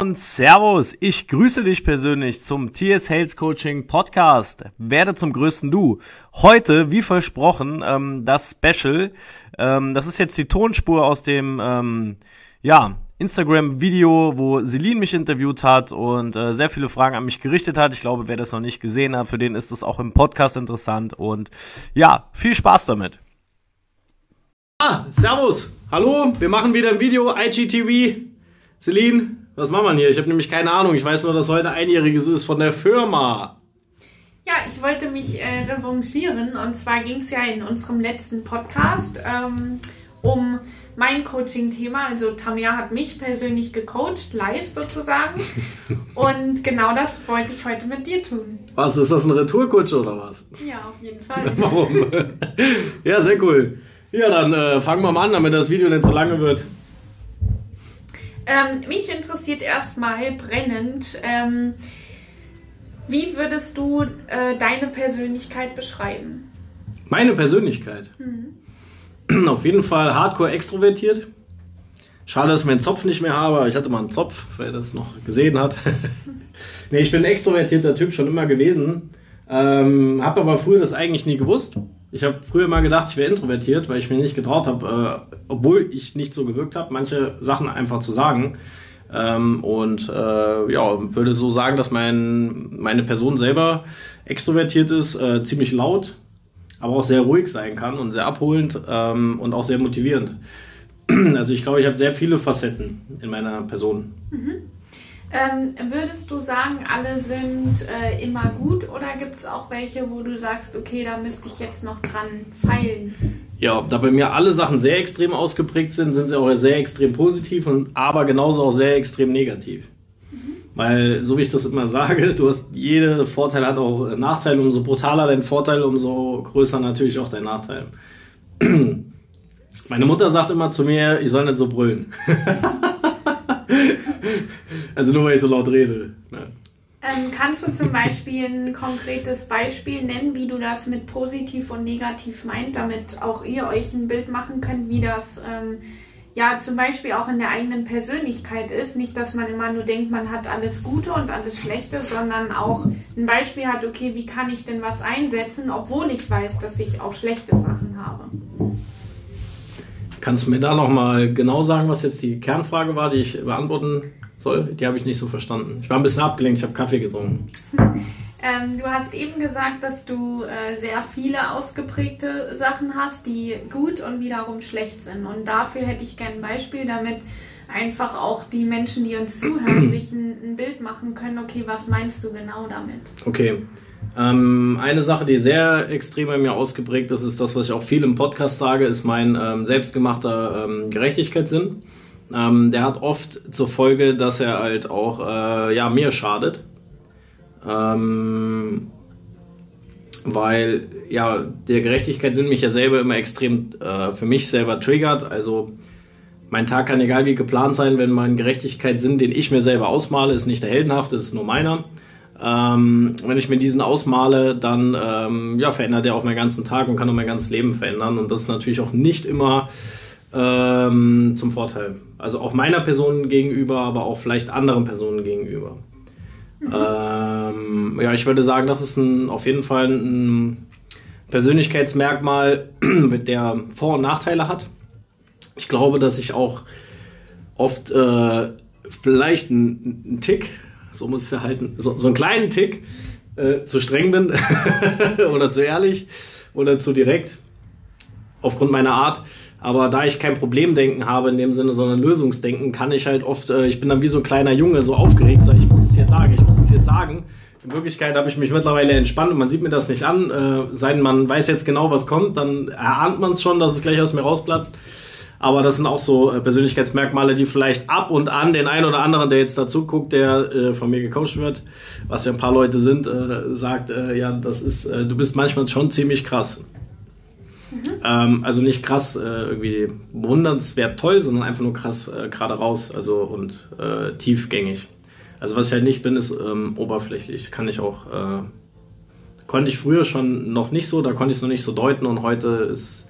Und Servus, ich grüße dich persönlich zum TS Sales Coaching Podcast. Werde zum größten Du. Heute, wie versprochen, ähm, das Special. Ähm, das ist jetzt die Tonspur aus dem, ähm, ja, Instagram-Video, wo Celine mich interviewt hat und äh, sehr viele Fragen an mich gerichtet hat. Ich glaube, wer das noch nicht gesehen hat, für den ist das auch im Podcast interessant. Und ja, viel Spaß damit. Ah, Servus. Hallo, wir machen wieder ein Video, IGTV. Celine, was machen wir hier? Ich habe nämlich keine Ahnung. Ich weiß nur, dass heute einjähriges ist von der Firma. Ja, ich wollte mich äh, revanchieren und zwar ging es ja in unserem letzten Podcast ähm, um mein Coaching-Thema. Also Tamia hat mich persönlich gecoacht, live sozusagen. und genau das wollte ich heute mit dir tun. Was, ist das ein Retourkutsche oder was? Ja, auf jeden Fall. Warum? ja, sehr cool. Ja, dann äh, fangen wir mal an, damit das Video nicht zu lange wird. Ähm, mich interessiert erstmal brennend, ähm, wie würdest du äh, deine Persönlichkeit beschreiben? Meine Persönlichkeit? Mhm. Auf jeden Fall hardcore extrovertiert. Schade, dass ich meinen Zopf nicht mehr habe. Ich hatte mal einen Zopf, wer das noch gesehen hat. nee, ich bin ein extrovertierter Typ schon immer gewesen. Ähm, habe aber früher das eigentlich nie gewusst. Ich habe früher mal gedacht, ich wäre introvertiert, weil ich mir nicht getraut habe, äh, obwohl ich nicht so gewirkt habe, manche Sachen einfach zu sagen. Ähm, und äh, ja, würde so sagen, dass mein, meine Person selber extrovertiert ist, äh, ziemlich laut, aber auch sehr ruhig sein kann und sehr abholend ähm, und auch sehr motivierend. Also ich glaube, ich habe sehr viele Facetten in meiner Person. Mhm. Ähm, würdest du sagen, alle sind äh, immer gut oder gibt es auch welche, wo du sagst, okay, da müsste ich jetzt noch dran feilen? Ja, da bei mir alle Sachen sehr extrem ausgeprägt sind, sind sie auch sehr extrem positiv und aber genauso auch sehr extrem negativ. Mhm. Weil, so wie ich das immer sage, du hast jede Vorteil hat auch Nachteile. Umso brutaler dein Vorteil, umso größer natürlich auch dein Nachteil. Meine Mutter sagt immer zu mir, ich soll nicht so brüllen. Also nur weil ich so laut rede. Ne? Ähm, kannst du zum Beispiel ein konkretes Beispiel nennen, wie du das mit positiv und negativ meint, damit auch ihr euch ein Bild machen könnt, wie das ähm, ja zum Beispiel auch in der eigenen Persönlichkeit ist. Nicht, dass man immer nur denkt, man hat alles Gute und alles Schlechte, sondern auch ein Beispiel hat, okay, wie kann ich denn was einsetzen, obwohl ich weiß, dass ich auch schlechte Sachen habe. Kannst du mir da nochmal genau sagen, was jetzt die Kernfrage war, die ich beantworten soll? Die habe ich nicht so verstanden. Ich war ein bisschen abgelenkt, ich habe Kaffee getrunken. Ähm, du hast eben gesagt, dass du äh, sehr viele ausgeprägte Sachen hast, die gut und wiederum schlecht sind. Und dafür hätte ich gerne ein Beispiel, damit einfach auch die Menschen, die uns zuhören, sich ein, ein Bild machen können, okay, was meinst du genau damit? Okay. Ähm, eine Sache, die sehr extrem bei mir ausgeprägt ist, ist das, was ich auch viel im Podcast sage, ist mein ähm, selbstgemachter ähm, Gerechtigkeitssinn. Ähm, der hat oft zur Folge, dass er halt auch äh, ja, mir schadet. Ähm, weil ja, der Gerechtigkeitssinn mich ja selber immer extrem äh, für mich selber triggert. Also mein Tag kann egal wie geplant sein, wenn mein Gerechtigkeitssinn, den ich mir selber ausmale, ist nicht der heldenhafte, ist nur meiner. Ähm, wenn ich mir diesen ausmale, dann ähm, ja, verändert er auch meinen ganzen Tag und kann auch mein ganzes Leben verändern. Und das ist natürlich auch nicht immer ähm, zum Vorteil. Also auch meiner Person gegenüber, aber auch vielleicht anderen Personen gegenüber. Mhm. Ähm, ja, ich würde sagen, das ist ein, auf jeden Fall ein Persönlichkeitsmerkmal, der Vor- und Nachteile hat. Ich glaube, dass ich auch oft äh, vielleicht einen Tick, so muss ich ja halten, so, so einen kleinen Tick äh, zu streng bin oder zu ehrlich oder zu direkt aufgrund meiner Art. Aber da ich kein Problemdenken habe in dem Sinne, sondern Lösungsdenken, kann ich halt oft, äh, ich bin dann wie so ein kleiner Junge, so aufgeregt, sag, ich muss es jetzt sagen, ich muss es jetzt sagen. In Wirklichkeit habe ich mich mittlerweile entspannt und man sieht mir das nicht an. Äh, sein, man weiß jetzt genau, was kommt, dann erahnt man es schon, dass es gleich aus mir rausplatzt. Aber das sind auch so äh, Persönlichkeitsmerkmale, die vielleicht ab und an den einen oder anderen, der jetzt dazu guckt, der äh, von mir gecoacht wird, was ja ein paar Leute sind, äh, sagt, äh, ja, das ist, äh, du bist manchmal schon ziemlich krass. Mhm. Ähm, also nicht krass äh, irgendwie bewundernswert toll, sondern einfach nur krass äh, gerade raus also und äh, tiefgängig. Also was ich halt nicht bin, ist ähm, oberflächlich. Kann ich auch, äh, konnte ich früher schon noch nicht so, da konnte ich es noch nicht so deuten und heute ist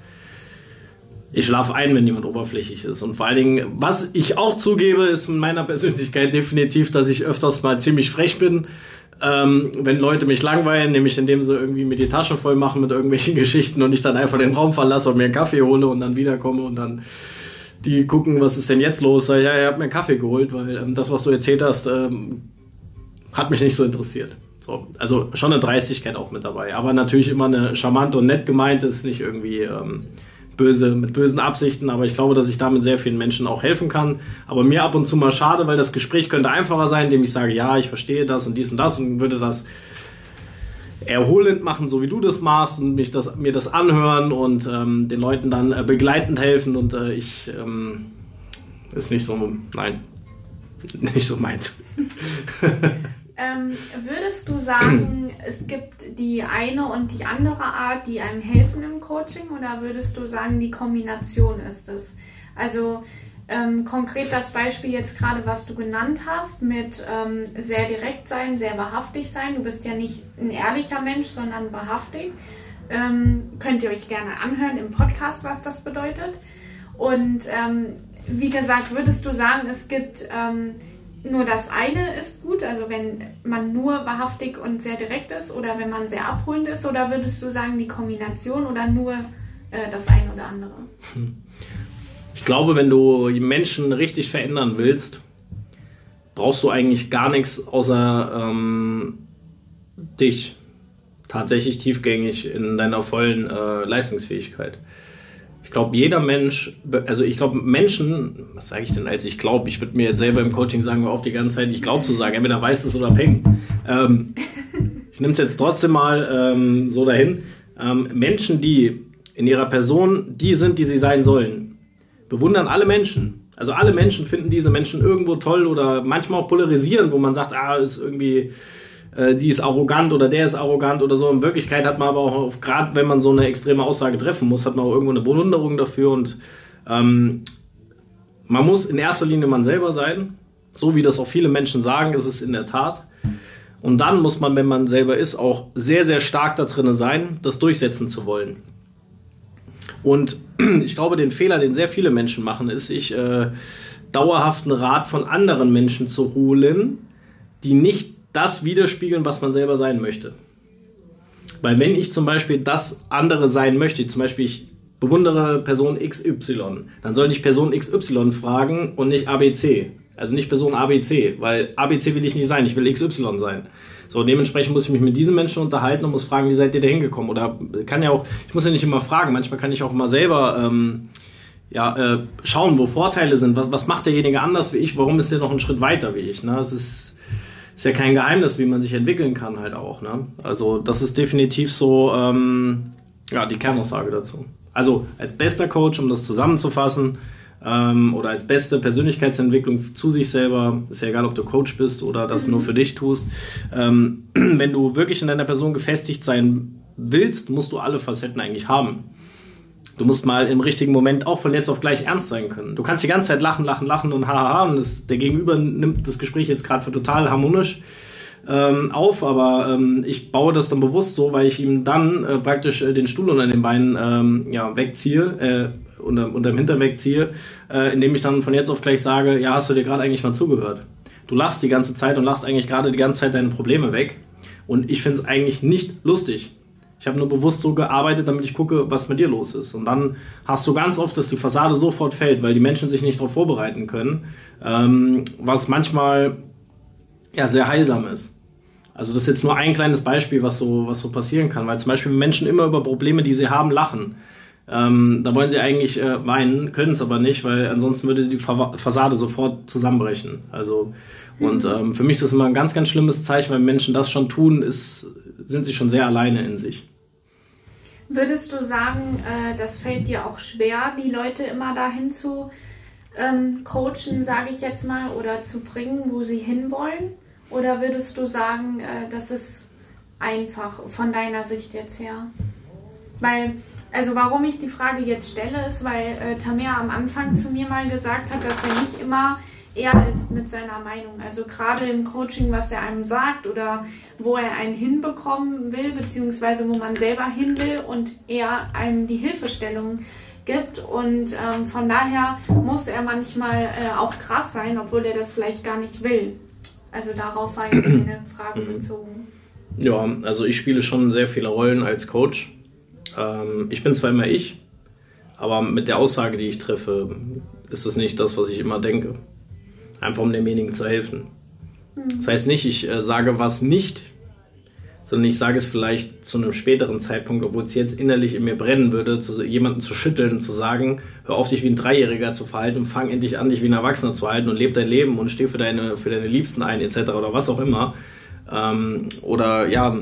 ich schlafe ein, wenn jemand oberflächlich ist. Und vor allen Dingen, was ich auch zugebe, ist in meiner Persönlichkeit definitiv, dass ich öfters mal ziemlich frech bin. Ähm, wenn Leute mich langweilen, nämlich indem sie irgendwie mir die Taschen voll machen mit irgendwelchen Geschichten und ich dann einfach den Raum verlasse und mir einen Kaffee hole und dann wiederkomme und dann die gucken, was ist denn jetzt los? Sag, ja, ihr habt mir einen Kaffee geholt, weil ähm, das, was du erzählt hast, ähm, hat mich nicht so interessiert. So, also schon eine Dreistigkeit auch mit dabei, aber natürlich immer eine charmante und nett gemeinte, ist nicht irgendwie ähm, böse, mit bösen Absichten, aber ich glaube, dass ich damit sehr vielen Menschen auch helfen kann. Aber mir ab und zu mal schade, weil das Gespräch könnte einfacher sein, indem ich sage, ja, ich verstehe das und dies und das und würde das erholend machen, so wie du das machst und mich das, mir das anhören und ähm, den Leuten dann äh, begleitend helfen und äh, ich ähm, ist nicht so, nein, nicht so meins. Ähm, würdest du sagen, es gibt die eine und die andere Art, die einem helfen im Coaching, oder würdest du sagen, die Kombination ist es? Also ähm, konkret das Beispiel jetzt gerade, was du genannt hast, mit ähm, sehr direkt sein, sehr wahrhaftig sein. Du bist ja nicht ein ehrlicher Mensch, sondern wahrhaftig. Ähm, könnt ihr euch gerne anhören im Podcast, was das bedeutet. Und ähm, wie gesagt, würdest du sagen, es gibt ähm, nur das eine ist gut, also wenn man nur wahrhaftig und sehr direkt ist oder wenn man sehr abholend ist, oder würdest du sagen die Kombination oder nur äh, das eine oder andere? Ich glaube, wenn du Menschen richtig verändern willst, brauchst du eigentlich gar nichts außer ähm, dich tatsächlich tiefgängig in deiner vollen äh, Leistungsfähigkeit. Ich glaube, jeder Mensch, also ich glaube, Menschen, was sage ich denn als ich glaube? Ich würde mir jetzt selber im Coaching sagen, auf die ganze Zeit, ich glaube zu sagen, entweder weiß es oder peng. Ähm, ich nehme es jetzt trotzdem mal ähm, so dahin. Ähm, Menschen, die in ihrer Person die sind, die sie sein sollen, bewundern alle Menschen. Also alle Menschen finden diese Menschen irgendwo toll oder manchmal auch polarisieren, wo man sagt, ah, ist irgendwie äh, die ist arrogant oder der ist arrogant oder so. In Wirklichkeit hat man aber auch, gerade wenn man so eine extreme Aussage treffen muss, hat man auch irgendwo eine Bewunderung dafür und ähm, man muss in erster Linie man selber sein, so wie das auch viele Menschen sagen, ist es in der Tat. Und dann muss man, wenn man selber ist, auch sehr, sehr stark da drin sein, das durchsetzen zu wollen. Und ich glaube, den Fehler, den sehr viele Menschen machen, ist, sich äh, dauerhaften Rat von anderen Menschen zu holen, die nicht das widerspiegeln, was man selber sein möchte. Weil wenn ich zum Beispiel das andere sein möchte, zum Beispiel ich bewundere Person XY, dann sollte ich Person XY fragen und nicht ABC. Also nicht Person ABC, weil ABC will ich nicht sein, ich will XY sein. So, dementsprechend muss ich mich mit diesen Menschen unterhalten und muss fragen, wie seid ihr da hingekommen? Oder kann ja auch, ich muss ja nicht immer fragen, manchmal kann ich auch mal selber ähm, ja, äh, schauen, wo Vorteile sind. Was, was macht derjenige anders wie ich? Warum ist der noch einen Schritt weiter wie ich? Ne? Das ist ist ja kein Geheimnis, wie man sich entwickeln kann halt auch. Ne? Also das ist definitiv so ähm, ja, die Kernaussage dazu. Also als bester Coach, um das zusammenzufassen, ähm, oder als beste Persönlichkeitsentwicklung zu sich selber, ist ja egal, ob du Coach bist oder das mhm. nur für dich tust, ähm, wenn du wirklich in deiner Person gefestigt sein willst, musst du alle Facetten eigentlich haben. Du musst mal im richtigen Moment auch von jetzt auf gleich ernst sein können. Du kannst die ganze Zeit lachen, lachen, lachen und hahaha und das, der Gegenüber nimmt das Gespräch jetzt gerade für total harmonisch ähm, auf, aber ähm, ich baue das dann bewusst so, weil ich ihm dann äh, praktisch äh, den Stuhl unter den Beinen ähm, ja, wegziehe, äh, unter, unter dem Hintern wegziehe, äh, indem ich dann von jetzt auf gleich sage, ja, hast du dir gerade eigentlich mal zugehört? Du lachst die ganze Zeit und lachst eigentlich gerade die ganze Zeit deine Probleme weg. Und ich finde es eigentlich nicht lustig. Ich habe nur bewusst so gearbeitet, damit ich gucke, was mit dir los ist. Und dann hast du ganz oft, dass die Fassade sofort fällt, weil die Menschen sich nicht darauf vorbereiten können, ähm, was manchmal ja sehr heilsam ist. Also das ist jetzt nur ein kleines Beispiel, was so, was so passieren kann, weil zum Beispiel Menschen immer über Probleme, die sie haben, lachen. Ähm, da wollen sie eigentlich äh, weinen, können es aber nicht, weil ansonsten würde die Fassade sofort zusammenbrechen. Also und ähm, für mich ist das immer ein ganz, ganz schlimmes Zeichen, wenn Menschen das schon tun, ist, sind sie schon sehr alleine in sich. Würdest du sagen, äh, das fällt dir auch schwer, die Leute immer dahin zu ähm, coachen, sage ich jetzt mal, oder zu bringen, wo sie hinwollen? Oder würdest du sagen, äh, das ist einfach von deiner Sicht jetzt her? Weil, also warum ich die Frage jetzt stelle, ist, weil äh, Tamir am Anfang zu mir mal gesagt hat, dass er nicht immer er ist mit seiner Meinung. Also gerade im Coaching, was er einem sagt oder wo er einen hinbekommen will, beziehungsweise wo man selber hin will und er einem die Hilfestellung gibt. Und ähm, von daher muss er manchmal äh, auch krass sein, obwohl er das vielleicht gar nicht will. Also darauf war jetzt eine Frage mhm. bezogen. Ja, also ich spiele schon sehr viele Rollen als Coach. Ähm, ich bin zwar immer ich, aber mit der Aussage, die ich treffe, ist das nicht das, was ich immer denke. Einfach um demjenigen zu helfen. Mhm. Das heißt nicht, ich äh, sage was nicht, sondern ich sage es vielleicht zu einem späteren Zeitpunkt, obwohl es jetzt innerlich in mir brennen würde, zu jemanden zu schütteln und zu sagen, hör auf dich wie ein Dreijähriger zu verhalten und fang endlich an, dich wie ein Erwachsener zu halten und lebe dein Leben und steh für deine, für deine Liebsten ein, etc. oder was auch immer. Ähm, oder ja,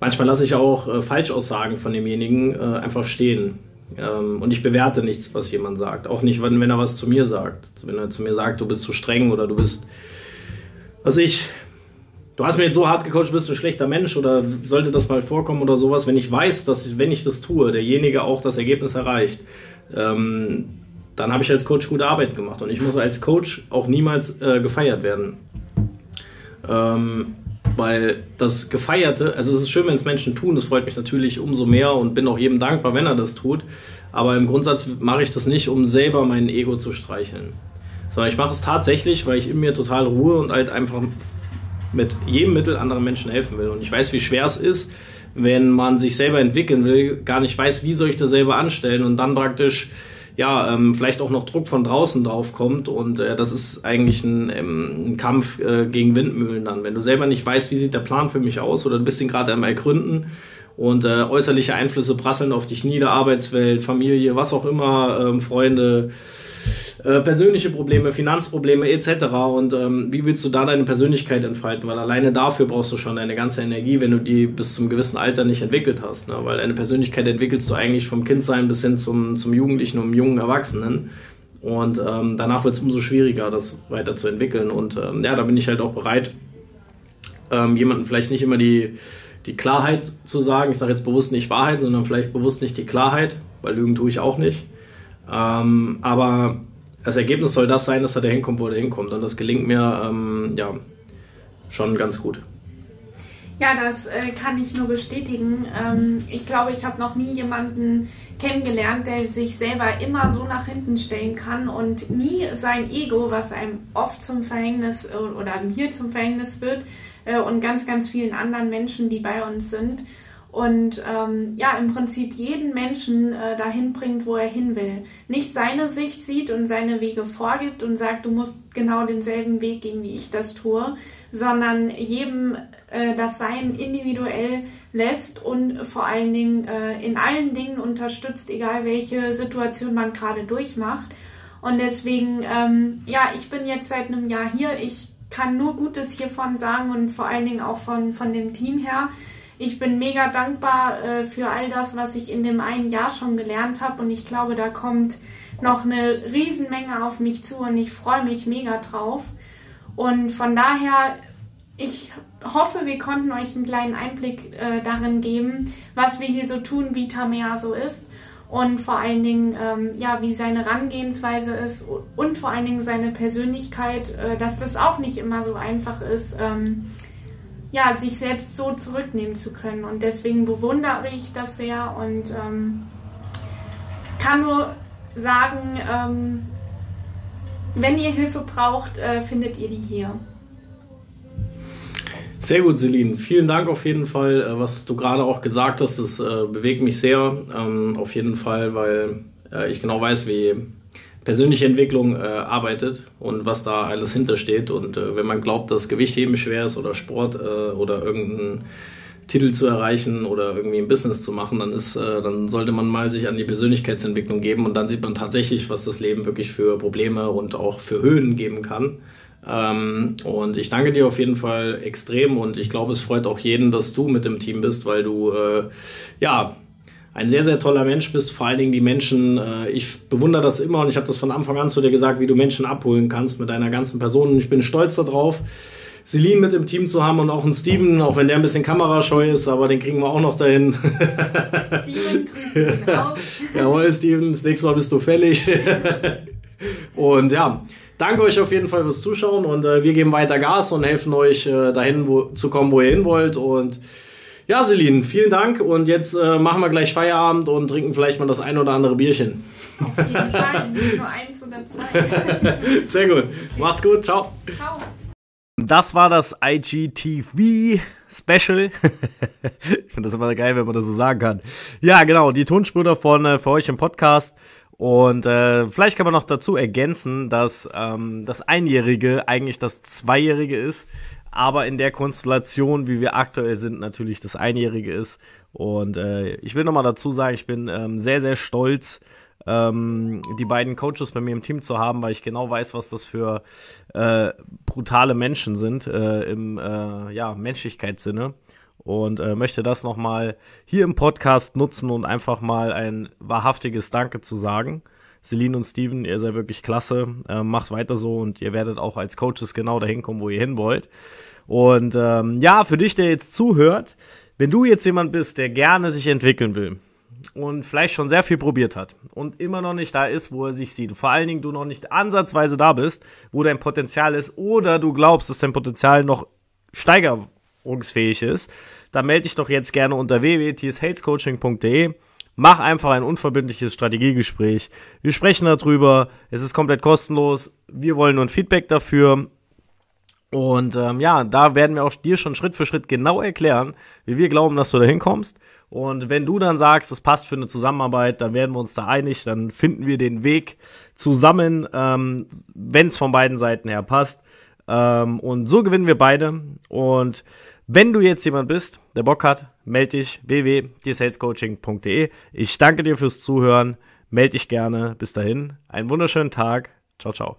manchmal lasse ich auch äh, Falschaussagen von demjenigen äh, einfach stehen. Ähm, und ich bewerte nichts, was jemand sagt. Auch nicht, wenn, wenn er was zu mir sagt. Wenn er zu mir sagt, du bist zu streng oder du bist, was ich, du hast mir jetzt so hart gecoacht, bist ein schlechter Mensch oder sollte das mal vorkommen oder sowas. Wenn ich weiß, dass wenn ich das tue, derjenige auch das Ergebnis erreicht, ähm, dann habe ich als Coach gute Arbeit gemacht. Und ich muss als Coach auch niemals äh, gefeiert werden. Ähm, weil das Gefeierte, also es ist schön, wenn es Menschen tun, das freut mich natürlich umso mehr und bin auch jedem dankbar, wenn er das tut. Aber im Grundsatz mache ich das nicht, um selber mein Ego zu streicheln. Sondern ich mache es tatsächlich, weil ich in mir total Ruhe und halt einfach mit jedem Mittel anderen Menschen helfen will. Und ich weiß, wie schwer es ist, wenn man sich selber entwickeln will, gar nicht weiß, wie soll ich das selber anstellen und dann praktisch ja, ähm, vielleicht auch noch Druck von draußen drauf kommt und äh, das ist eigentlich ein, ähm, ein Kampf äh, gegen Windmühlen dann. Wenn du selber nicht weißt, wie sieht der Plan für mich aus oder du bist ihn gerade am Ergründen und äh, äußerliche Einflüsse prasseln auf dich nieder, Arbeitswelt, Familie, was auch immer, ähm, Freunde, äh, persönliche Probleme, Finanzprobleme etc. Und ähm, wie willst du da deine Persönlichkeit entfalten? Weil alleine dafür brauchst du schon deine ganze Energie, wenn du die bis zum gewissen Alter nicht entwickelt hast. Ne? Weil deine Persönlichkeit entwickelst du eigentlich vom Kindsein bis hin zum, zum Jugendlichen und jungen Erwachsenen. Und ähm, danach wird es umso schwieriger, das weiterzuentwickeln. Und ähm, ja, da bin ich halt auch bereit, ähm, jemanden vielleicht nicht immer die, die Klarheit zu sagen. Ich sage jetzt bewusst nicht Wahrheit, sondern vielleicht bewusst nicht die Klarheit, weil Lügen tue ich auch nicht. Ähm, aber das Ergebnis soll das sein, dass er da hinkommt, wo er hinkommt. Und das gelingt mir ähm, ja schon ganz gut. Ja, das äh, kann ich nur bestätigen. Ähm, ich glaube, ich habe noch nie jemanden kennengelernt, der sich selber immer so nach hinten stellen kann und nie sein Ego, was einem oft zum Verhängnis oder mir zum Verhängnis wird äh, und ganz, ganz vielen anderen Menschen, die bei uns sind, und ähm, ja, im Prinzip jeden Menschen äh, dahin bringt, wo er hin will. Nicht seine Sicht sieht und seine Wege vorgibt und sagt, du musst genau denselben Weg gehen, wie ich das tue, sondern jedem äh, das Sein individuell lässt und vor allen Dingen äh, in allen Dingen unterstützt, egal welche Situation man gerade durchmacht. Und deswegen, ähm, ja, ich bin jetzt seit einem Jahr hier. Ich kann nur Gutes hiervon sagen und vor allen Dingen auch von, von dem Team her ich bin mega dankbar äh, für all das, was ich in dem einen Jahr schon gelernt habe und ich glaube, da kommt noch eine Riesenmenge auf mich zu und ich freue mich mega drauf. Und von daher, ich hoffe, wir konnten euch einen kleinen Einblick äh, darin geben, was wir hier so tun, wie Tamea so ist und vor allen Dingen, ähm, ja, wie seine Herangehensweise ist und vor allen Dingen seine Persönlichkeit, äh, dass das auch nicht immer so einfach ist. Ähm, ja, sich selbst so zurücknehmen zu können. Und deswegen bewundere ich das sehr und ähm, kann nur sagen, ähm, wenn ihr Hilfe braucht, äh, findet ihr die hier. Sehr gut, Celine. Vielen Dank auf jeden Fall, äh, was du gerade auch gesagt hast. Das äh, bewegt mich sehr. Ähm, auf jeden Fall, weil äh, ich genau weiß, wie persönliche Entwicklung äh, arbeitet und was da alles hintersteht. Und äh, wenn man glaubt, dass Gewichtheben schwer ist oder Sport äh, oder irgendeinen Titel zu erreichen oder irgendwie ein Business zu machen, dann ist, äh, dann sollte man mal sich an die Persönlichkeitsentwicklung geben und dann sieht man tatsächlich, was das Leben wirklich für Probleme und auch für Höhen geben kann. Ähm, und ich danke dir auf jeden Fall extrem und ich glaube, es freut auch jeden, dass du mit dem Team bist, weil du äh, ja ein sehr, sehr toller Mensch bist. Vor allen Dingen die Menschen, äh, ich bewundere das immer und ich habe das von Anfang an zu dir gesagt, wie du Menschen abholen kannst mit deiner ganzen Person. Und ich bin stolz darauf, Celine mit im Team zu haben und auch einen Steven, auch wenn der ein bisschen kamerascheu ist, aber den kriegen wir auch noch dahin. Steven, grüß dich auch. Jawohl, Steven, das nächste Mal bist du fällig. und ja, danke euch auf jeden Fall fürs Zuschauen und äh, wir geben weiter Gas und helfen euch äh, dahin wo, zu kommen, wo ihr hin wollt und Ja, Celine, vielen Dank und jetzt äh, machen wir gleich Feierabend und trinken vielleicht mal das ein oder andere Bierchen. Auf jeden Fall, nicht nur eins oder zwei. Sehr gut. Macht's gut. Ciao. Ciao. Das war das IGTV Special. ich finde das immer geil, wenn man das so sagen kann. Ja, genau, die Tonspur davon äh, für euch im Podcast. Und äh, vielleicht kann man noch dazu ergänzen, dass ähm, das Einjährige eigentlich das Zweijährige ist, aber in der Konstellation, wie wir aktuell sind, natürlich das Einjährige ist. Und äh, ich will nochmal dazu sagen, ich bin ähm, sehr, sehr stolz, ähm, die beiden Coaches bei mir im Team zu haben, weil ich genau weiß, was das für äh, brutale Menschen sind äh, im äh, ja, Menschlichkeitssinne. Und äh, möchte das nochmal hier im Podcast nutzen und einfach mal ein wahrhaftiges Danke zu sagen. Celine und Steven, ihr seid wirklich klasse. Äh, macht weiter so und ihr werdet auch als Coaches genau dahin kommen, wo ihr hin wollt. Und ähm, ja, für dich, der jetzt zuhört, wenn du jetzt jemand bist, der gerne sich entwickeln will, und vielleicht schon sehr viel probiert hat und immer noch nicht da ist, wo er sich sieht. Vor allen Dingen du noch nicht ansatzweise da bist, wo dein Potenzial ist oder du glaubst, dass dein Potenzial noch steigerungsfähig ist, dann melde dich doch jetzt gerne unter www.tshalescoaching.de. Mach einfach ein unverbindliches Strategiegespräch. Wir sprechen darüber. Es ist komplett kostenlos. Wir wollen nur ein Feedback dafür. Und ähm, ja, da werden wir auch dir schon Schritt für Schritt genau erklären, wie wir glauben, dass du da hinkommst. Und wenn du dann sagst, das passt für eine Zusammenarbeit, dann werden wir uns da einig, dann finden wir den Weg zusammen, ähm, wenn es von beiden Seiten her passt. Ähm, und so gewinnen wir beide. Und wenn du jetzt jemand bist, der Bock hat, melde dich www.salescoaching.de. Ich danke dir fürs Zuhören. Melde dich gerne. Bis dahin, einen wunderschönen Tag. Ciao, ciao.